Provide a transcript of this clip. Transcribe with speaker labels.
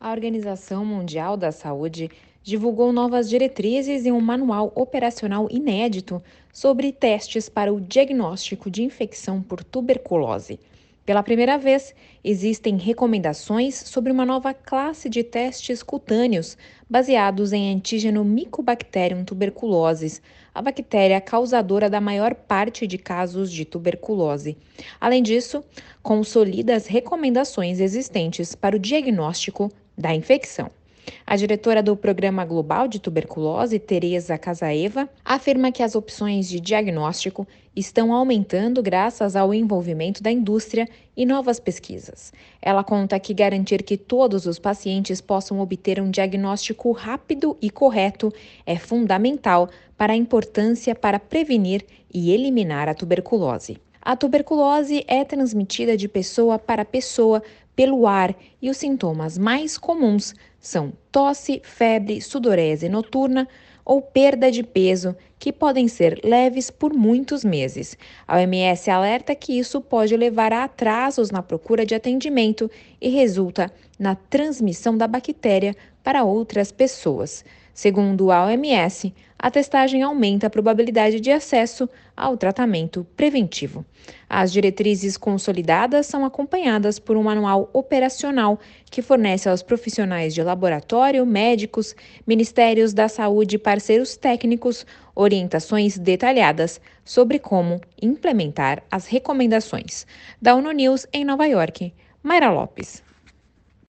Speaker 1: A Organização Mundial da Saúde divulgou novas diretrizes e um manual operacional inédito sobre testes para o diagnóstico de infecção por tuberculose. Pela primeira vez, existem recomendações sobre uma nova classe de testes cutâneos baseados em antígeno Mycobacterium tuberculosis, a bactéria causadora da maior parte de casos de tuberculose. Além disso, consolida as recomendações existentes para o diagnóstico da infecção. A diretora do Programa Global de Tuberculose, Teresa Casaeva, afirma que as opções de diagnóstico estão aumentando graças ao envolvimento da indústria e novas pesquisas. Ela conta que garantir que todos os pacientes possam obter um diagnóstico rápido e correto é fundamental para a importância para prevenir e eliminar a tuberculose. A tuberculose é transmitida de pessoa para pessoa pelo ar e os sintomas mais comuns são tosse, febre, sudorese noturna ou perda de peso, que podem ser leves por muitos meses. A OMS alerta que isso pode levar a atrasos na procura de atendimento e resulta na transmissão da bactéria para outras pessoas. Segundo a OMS, a testagem aumenta a probabilidade de acesso ao tratamento preventivo. As diretrizes consolidadas são acompanhadas por um manual operacional que fornece aos profissionais de laboratório, médicos, ministérios da saúde e parceiros técnicos orientações detalhadas sobre como implementar as recomendações. Da ONU News em Nova York, Mayra Lopes.